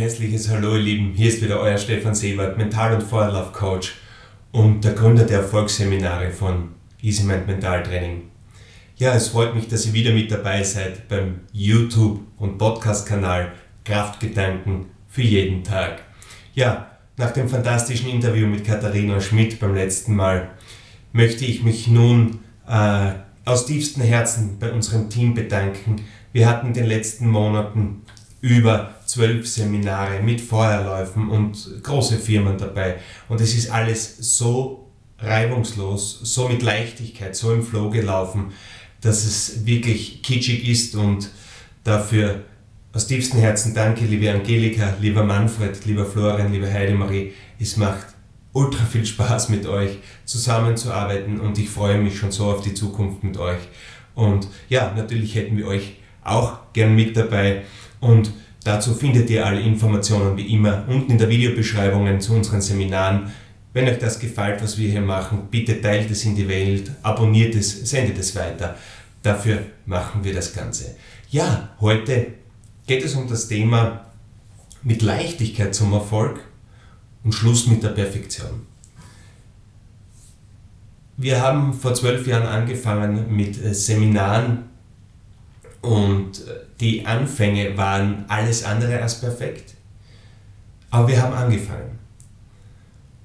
herzliches Hallo, ihr Lieben. Hier ist wieder euer Stefan Sebert, Mental- und Feuerlauf-Coach und der Gründer der Erfolgsseminare von Easy Mind Mental Training. Ja, es freut mich, dass ihr wieder mit dabei seid beim YouTube- und Podcast-Kanal Kraftgedanken für jeden Tag. Ja, nach dem fantastischen Interview mit Katharina Schmidt beim letzten Mal möchte ich mich nun äh, aus tiefstem Herzen bei unserem Team bedanken. Wir hatten in den letzten Monaten über zwölf Seminare mit Feuerläufen und große Firmen dabei. Und es ist alles so reibungslos, so mit Leichtigkeit, so im Flow gelaufen, dass es wirklich kitschig ist und dafür aus tiefstem Herzen danke, liebe Angelika, lieber Manfred, lieber Florian, liebe Heidemarie. Es macht ultra viel Spaß mit euch zusammenzuarbeiten und ich freue mich schon so auf die Zukunft mit euch. Und ja, natürlich hätten wir euch auch gern mit dabei und dazu findet ihr alle Informationen wie immer unten in der Videobeschreibung zu unseren Seminaren. Wenn euch das gefällt, was wir hier machen, bitte teilt es in die Welt, abonniert es, sendet es weiter. Dafür machen wir das Ganze. Ja, heute geht es um das Thema mit Leichtigkeit zum Erfolg und Schluss mit der Perfektion. Wir haben vor zwölf Jahren angefangen mit äh, Seminaren und äh, die Anfänge waren alles andere als perfekt. Aber wir haben angefangen.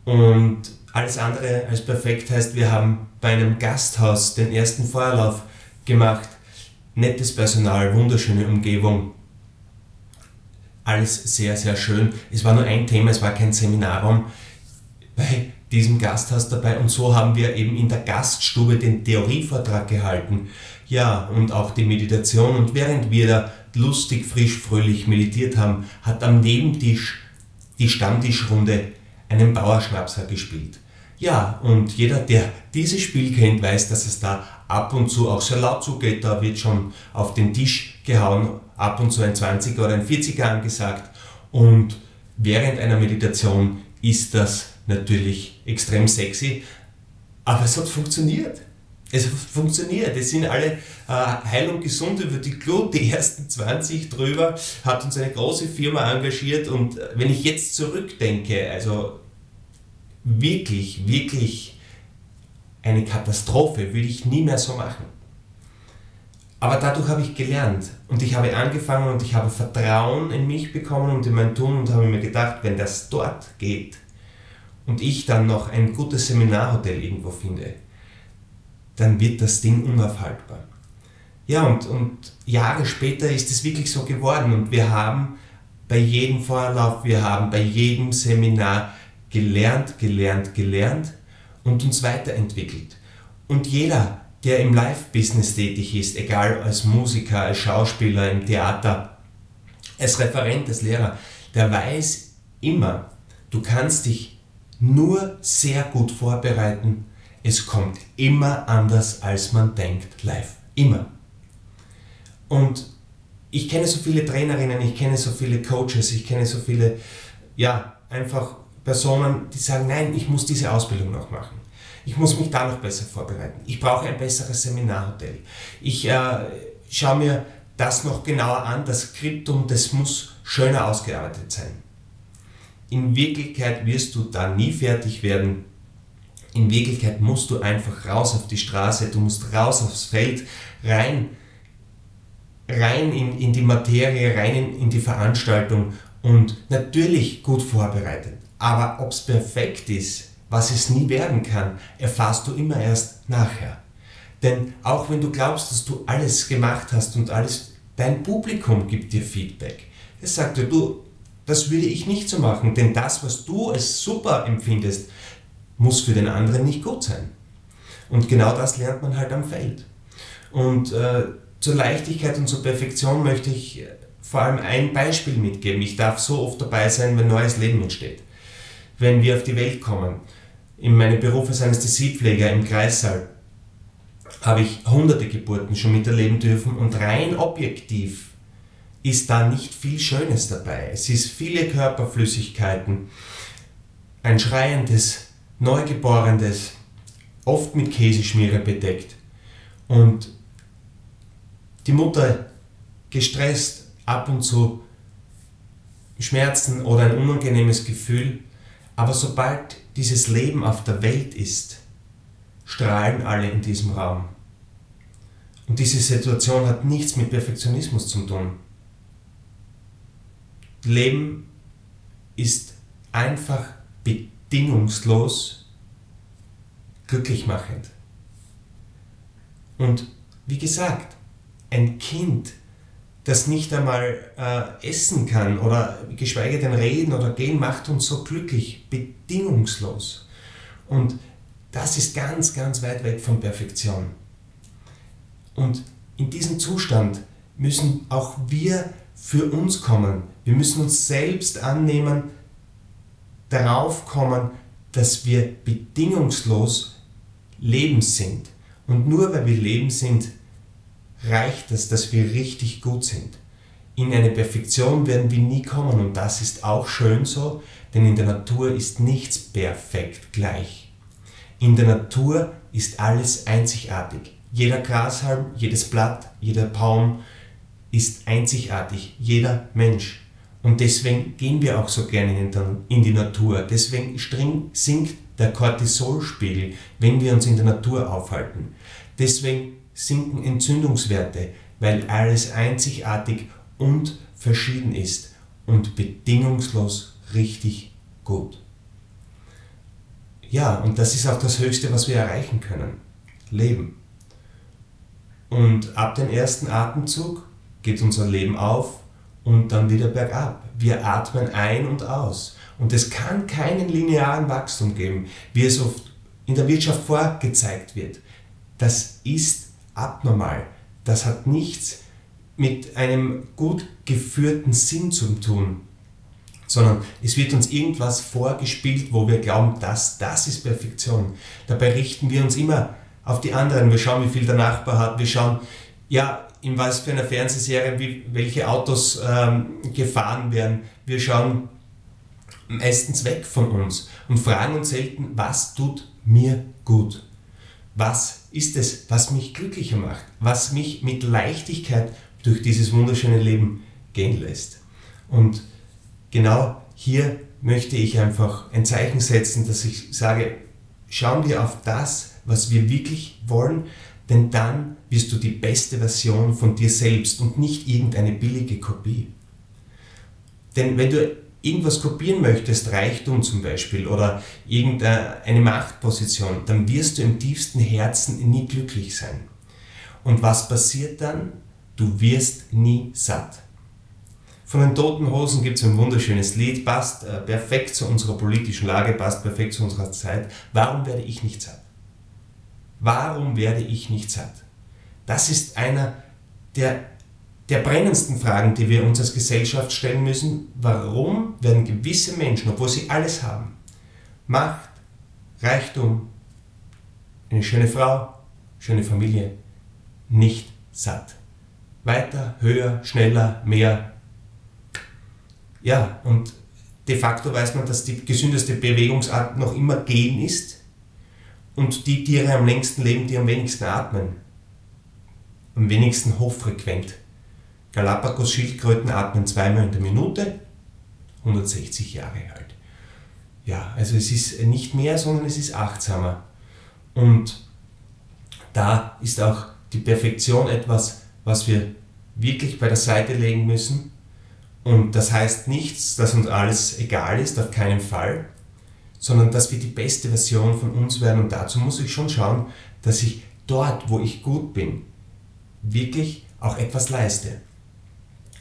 Und alles andere als perfekt heißt, wir haben bei einem Gasthaus den ersten Feuerlauf gemacht. Nettes Personal, wunderschöne Umgebung. Alles sehr, sehr schön. Es war nur ein Thema, es war kein Seminarraum bei diesem Gasthaus dabei. Und so haben wir eben in der Gaststube den Theorievortrag gehalten ja, und auch die Meditation. Und während wir da lustig, frisch, fröhlich meditiert haben, hat am Nebentisch die Stammtischrunde einen Bauerschnapser gespielt. Ja, und jeder, der dieses Spiel kennt, weiß, dass es da ab und zu auch sehr laut zugeht. Da wird schon auf den Tisch gehauen, ab und zu ein 20er oder ein 40er angesagt. Und während einer Meditation ist das natürlich extrem sexy, aber es hat funktioniert. Es funktioniert. Es sind alle äh, heil und gesund über die Glut. Die ersten 20 drüber hat uns eine große Firma engagiert. Und äh, wenn ich jetzt zurückdenke, also wirklich, wirklich eine Katastrophe, würde ich nie mehr so machen. Aber dadurch habe ich gelernt und ich habe angefangen und ich habe Vertrauen in mich bekommen und in mein Tun und habe mir gedacht, wenn das dort geht und ich dann noch ein gutes Seminarhotel irgendwo finde, dann wird das Ding unaufhaltbar. Ja, und, und Jahre später ist es wirklich so geworden und wir haben bei jedem Vorlauf, wir haben bei jedem Seminar gelernt, gelernt, gelernt und uns weiterentwickelt. Und jeder, der im Live-Business tätig ist, egal als Musiker, als Schauspieler, im Theater, als Referent, als Lehrer, der weiß immer, du kannst dich nur sehr gut vorbereiten, es kommt immer anders, als man denkt, live. Immer. Und ich kenne so viele Trainerinnen, ich kenne so viele Coaches, ich kenne so viele, ja, einfach Personen, die sagen, nein, ich muss diese Ausbildung noch machen. Ich muss mich da noch besser vorbereiten. Ich brauche ein besseres Seminarhotel. Ich äh, schaue mir das noch genauer an, das Skriptum, das muss schöner ausgearbeitet sein. In Wirklichkeit wirst du da nie fertig werden, in Wirklichkeit musst du einfach raus auf die Straße, du musst raus aufs Feld, rein, rein in, in die Materie, rein in, in die Veranstaltung und natürlich gut vorbereitet. Aber ob es perfekt ist, was es nie werden kann, erfährst du immer erst nachher. Denn auch wenn du glaubst, dass du alles gemacht hast und alles, dein Publikum gibt dir Feedback. Es sagt dir, du, das würde ich nicht so machen, denn das, was du als super empfindest, muss für den anderen nicht gut sein. Und genau das lernt man halt am Feld. Und äh, zur Leichtigkeit und zur Perfektion möchte ich äh, vor allem ein Beispiel mitgeben. Ich darf so oft dabei sein, wenn neues Leben entsteht. Wenn wir auf die Welt kommen. In meinem Beruf als Anästhesiepfleger im Kreissaal habe ich hunderte Geburten schon miterleben dürfen und rein objektiv ist da nicht viel Schönes dabei. Es ist viele Körperflüssigkeiten, ein schreiendes Neugeborenes, oft mit Käseschmiere bedeckt. Und die Mutter gestresst ab und zu Schmerzen oder ein unangenehmes Gefühl, aber sobald dieses Leben auf der Welt ist, strahlen alle in diesem Raum. Und diese Situation hat nichts mit Perfektionismus zu tun. Leben ist einfach bedingungslos glücklich machend. Und wie gesagt, ein Kind, das nicht einmal äh, essen kann oder geschweige denn reden oder gehen, macht uns so glücklich, bedingungslos. Und das ist ganz, ganz weit weg von Perfektion. Und in diesem Zustand müssen auch wir für uns kommen. Wir müssen uns selbst annehmen, darauf kommen, dass wir bedingungslos Leben sind. Und nur weil wir Leben sind, reicht es, dass wir richtig gut sind. In eine Perfektion werden wir nie kommen und das ist auch schön so, denn in der Natur ist nichts perfekt gleich. In der Natur ist alles einzigartig. Jeder Grashalm, jedes Blatt, jeder Baum ist einzigartig, jeder Mensch. Und deswegen gehen wir auch so gerne in die Natur. Deswegen sinkt der Cortisolspiegel, wenn wir uns in der Natur aufhalten. Deswegen sinken Entzündungswerte, weil alles einzigartig und verschieden ist und bedingungslos richtig gut. Ja, und das ist auch das Höchste, was wir erreichen können. Leben. Und ab dem ersten Atemzug geht unser Leben auf und dann wieder bergab. Wir atmen ein und aus. Und es kann keinen linearen Wachstum geben, wie es oft in der Wirtschaft vorgezeigt wird. Das ist abnormal. Das hat nichts mit einem gut geführten Sinn zu tun, sondern es wird uns irgendwas vorgespielt, wo wir glauben, dass das ist Perfektion. Dabei richten wir uns immer auf die anderen. Wir schauen, wie viel der Nachbar hat. Wir schauen, ja, in was für einer Fernsehserie, wie, welche Autos ähm, gefahren werden. Wir schauen meistens weg von uns und fragen uns selten, was tut mir gut? Was ist es, was mich glücklicher macht? Was mich mit Leichtigkeit durch dieses wunderschöne Leben gehen lässt? Und genau hier möchte ich einfach ein Zeichen setzen, dass ich sage, schauen wir auf das, was wir wirklich wollen, denn dann wirst du die beste Version von dir selbst und nicht irgendeine billige Kopie. Denn wenn du irgendwas kopieren möchtest, Reichtum zum Beispiel oder irgendeine Machtposition, dann wirst du im tiefsten Herzen nie glücklich sein. Und was passiert dann? Du wirst nie satt. Von den Toten Hosen gibt es ein wunderschönes Lied, passt äh, perfekt zu unserer politischen Lage, passt perfekt zu unserer Zeit. Warum werde ich nicht satt? Warum werde ich nicht satt? Das ist einer der, der brennendsten Fragen, die wir uns als Gesellschaft stellen müssen. Warum werden gewisse Menschen, obwohl sie alles haben, Macht, Reichtum, eine schöne Frau, schöne Familie, nicht satt? Weiter, höher, schneller, mehr. Ja, und de facto weiß man, dass die gesündeste Bewegungsart noch immer gehen ist und die Tiere am längsten leben, die am wenigsten atmen. Am wenigsten hochfrequent. Galapagos-Schildkröten atmen zweimal in der Minute, 160 Jahre alt. Ja, also es ist nicht mehr, sondern es ist achtsamer. Und da ist auch die Perfektion etwas, was wir wirklich bei der Seite legen müssen. Und das heißt nichts, dass uns alles egal ist, auf keinen Fall sondern dass wir die beste Version von uns werden. Und dazu muss ich schon schauen, dass ich dort, wo ich gut bin, wirklich auch etwas leiste.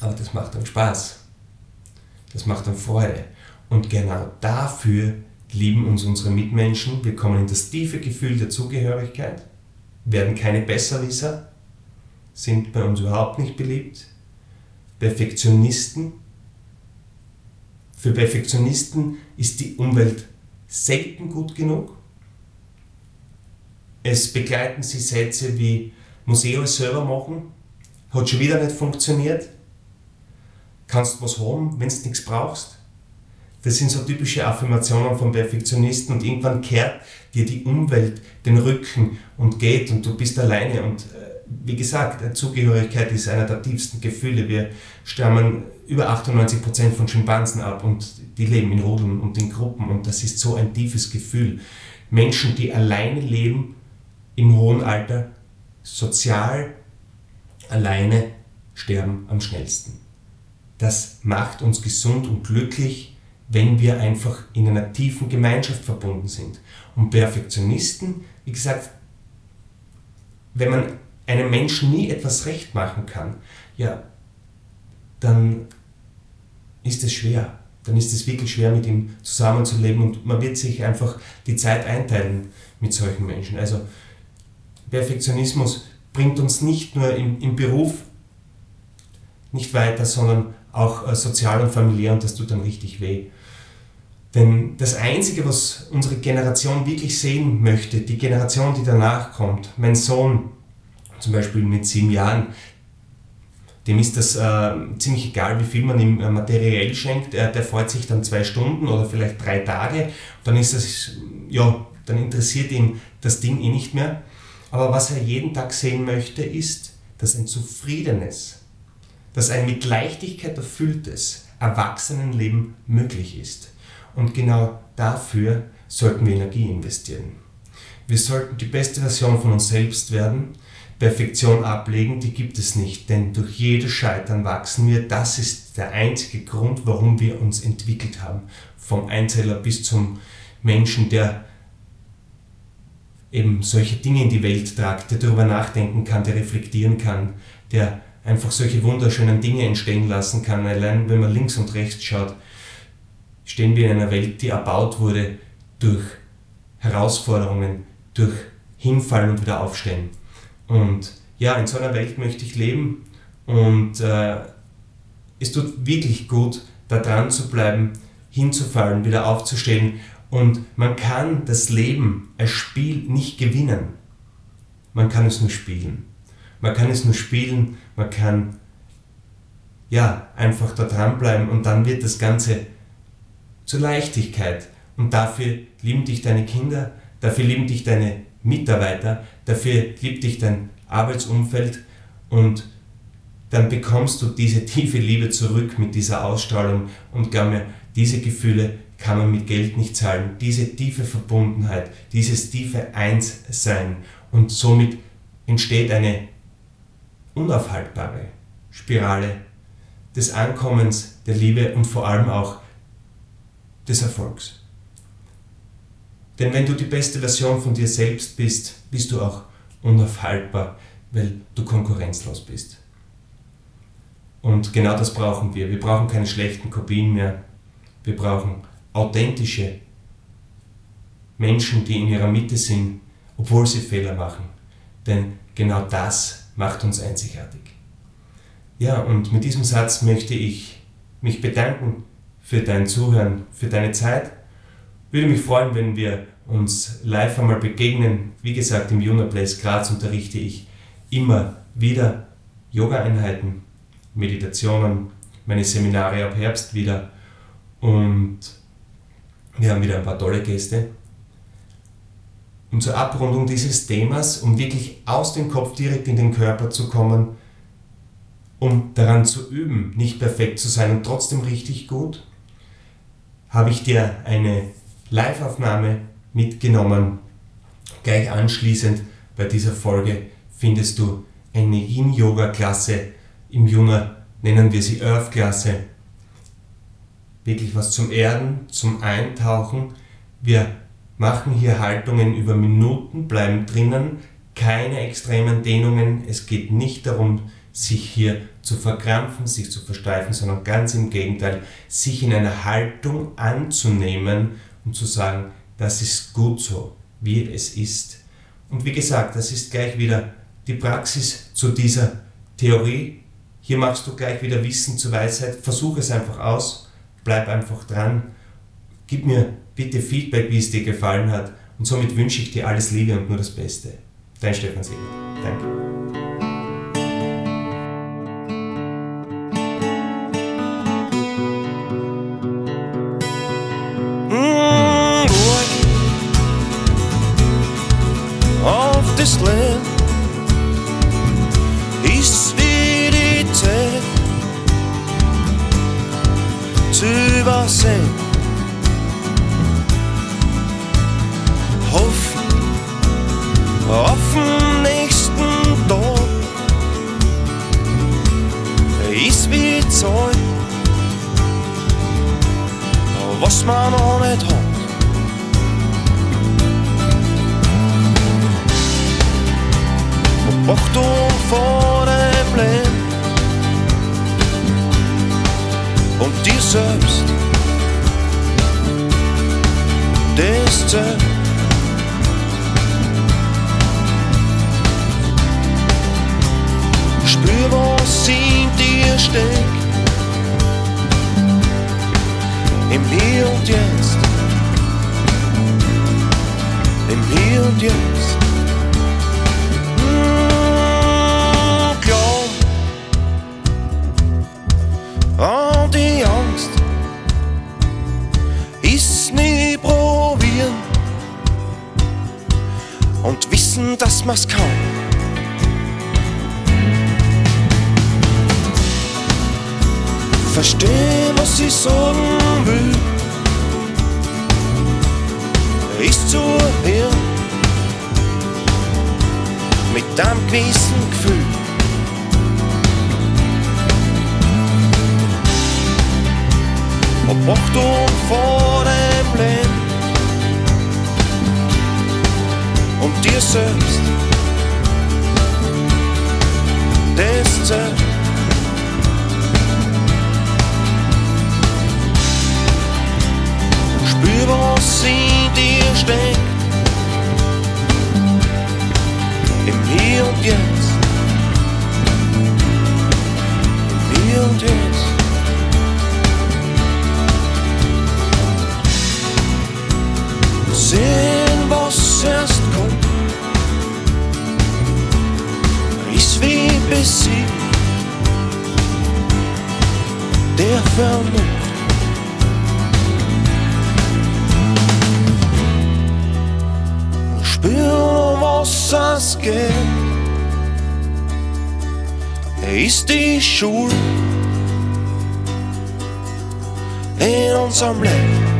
Aber das macht dann Spaß. Das macht dann Freude. Und genau dafür lieben uns unsere Mitmenschen. Wir kommen in das tiefe Gefühl der Zugehörigkeit, werden keine Besserwisser, sind bei uns überhaupt nicht beliebt. Perfektionisten. Für Perfektionisten ist die Umwelt selten gut genug. Es begleiten sie Sätze wie, alles selber machen, hat schon wieder nicht funktioniert, kannst was haben, wenn du nichts brauchst. Das sind so typische Affirmationen von Perfektionisten und irgendwann kehrt dir die Umwelt den Rücken und geht und du bist alleine und äh, wie gesagt, Zugehörigkeit ist einer der tiefsten Gefühle. Wir stammen über 98% von Schimpansen ab und die leben in Rudeln und in Gruppen und das ist so ein tiefes Gefühl. Menschen, die alleine leben, im hohen Alter, sozial alleine sterben am schnellsten. Das macht uns gesund und glücklich, wenn wir einfach in einer tiefen Gemeinschaft verbunden sind. Und Perfektionisten, wie gesagt, wenn man einem Menschen nie etwas recht machen kann, ja, dann ist es schwer. Dann ist es wirklich schwer, mit ihm zusammenzuleben und man wird sich einfach die Zeit einteilen mit solchen Menschen. Also Perfektionismus bringt uns nicht nur im, im Beruf nicht weiter, sondern auch äh, sozial und familiär und das tut dann richtig weh. Denn das Einzige, was unsere Generation wirklich sehen möchte, die Generation, die danach kommt, mein Sohn zum Beispiel mit sieben Jahren, dem ist das äh, ziemlich egal, wie viel man ihm äh, materiell schenkt. Der, der freut sich dann zwei Stunden oder vielleicht drei Tage. Dann ist das, ja, dann interessiert ihn das Ding eh nicht mehr. Aber was er jeden Tag sehen möchte, ist, dass ein zufriedenes, dass ein mit Leichtigkeit erfülltes Erwachsenenleben möglich ist. Und genau dafür sollten wir Energie investieren. Wir sollten die beste Version von uns selbst werden. Perfektion ablegen, die gibt es nicht, denn durch jedes Scheitern wachsen wir. Das ist der einzige Grund, warum wir uns entwickelt haben. Vom Einzeller bis zum Menschen, der eben solche Dinge in die Welt tragt, der darüber nachdenken kann, der reflektieren kann, der einfach solche wunderschönen Dinge entstehen lassen kann. Allein wenn man links und rechts schaut, stehen wir in einer Welt, die erbaut wurde durch Herausforderungen, durch Hinfallen und wieder aufstehen. Und ja, in so einer Welt möchte ich leben und äh, es tut wirklich gut, da dran zu bleiben, hinzufallen, wieder aufzustehen und man kann das Leben als Spiel nicht gewinnen. Man kann es nur spielen. Man kann es nur spielen, man kann ja einfach da dranbleiben und dann wird das Ganze zur Leichtigkeit. Und dafür lieben dich deine Kinder, dafür lieben dich deine Mitarbeiter, dafür liebt dich dein Arbeitsumfeld und dann bekommst du diese tiefe Liebe zurück mit dieser Ausstrahlung und glaub mir, diese Gefühle kann man mit Geld nicht zahlen. Diese tiefe Verbundenheit, dieses tiefe Einssein und somit entsteht eine unaufhaltbare Spirale des Ankommens, der Liebe und vor allem auch des Erfolgs. Denn wenn du die beste Version von dir selbst bist, bist du auch unaufhaltbar, weil du konkurrenzlos bist. Und genau das brauchen wir. Wir brauchen keine schlechten Kopien mehr. Wir brauchen authentische Menschen, die in ihrer Mitte sind, obwohl sie Fehler machen. Denn genau das macht uns einzigartig. Ja, und mit diesem Satz möchte ich mich bedanken für dein Zuhören, für deine Zeit. Würde mich freuen, wenn wir uns live einmal begegnen. Wie gesagt, im Juna Place Graz unterrichte ich immer wieder Yoga-Einheiten, Meditationen, meine Seminare ab Herbst wieder und wir haben wieder ein paar tolle Gäste. Und zur Abrundung dieses Themas, um wirklich aus dem Kopf direkt in den Körper zu kommen, um daran zu üben, nicht perfekt zu sein und trotzdem richtig gut, habe ich dir eine Live-Aufnahme mitgenommen. Gleich anschließend bei dieser Folge findest du eine Yin-Yoga-Klasse. Im Juni nennen wir sie Earth-Klasse wirklich was zum Erden, zum Eintauchen. Wir machen hier Haltungen über Minuten, bleiben drinnen, keine extremen Dehnungen. Es geht nicht darum, sich hier zu verkrampfen, sich zu versteifen, sondern ganz im Gegenteil, sich in einer Haltung anzunehmen und zu sagen, das ist gut so, wie es ist. Und wie gesagt, das ist gleich wieder die Praxis zu dieser Theorie. Hier machst du gleich wieder Wissen zur Weisheit. Versuch es einfach aus bleib einfach dran. Gib mir bitte Feedback, wie es dir gefallen hat. Und somit wünsche ich dir alles Liebe und nur das Beste. Dein Stefan Seeger. Danke. Spür, was in dir steckt. Im Hier und Jetzt. Im Hier und Jetzt. Mm, an die Angst. Ist nie probieren. Und wissen, dass man's kann. Verstehen, was ich sagen will. Ist zu hören. Mit einem gewissen Gefühl. Ob Achtung vor dem Leben und dir selbst. Das zählt. Spür, was in dir steckt. Ist die Schule in unserem Leben.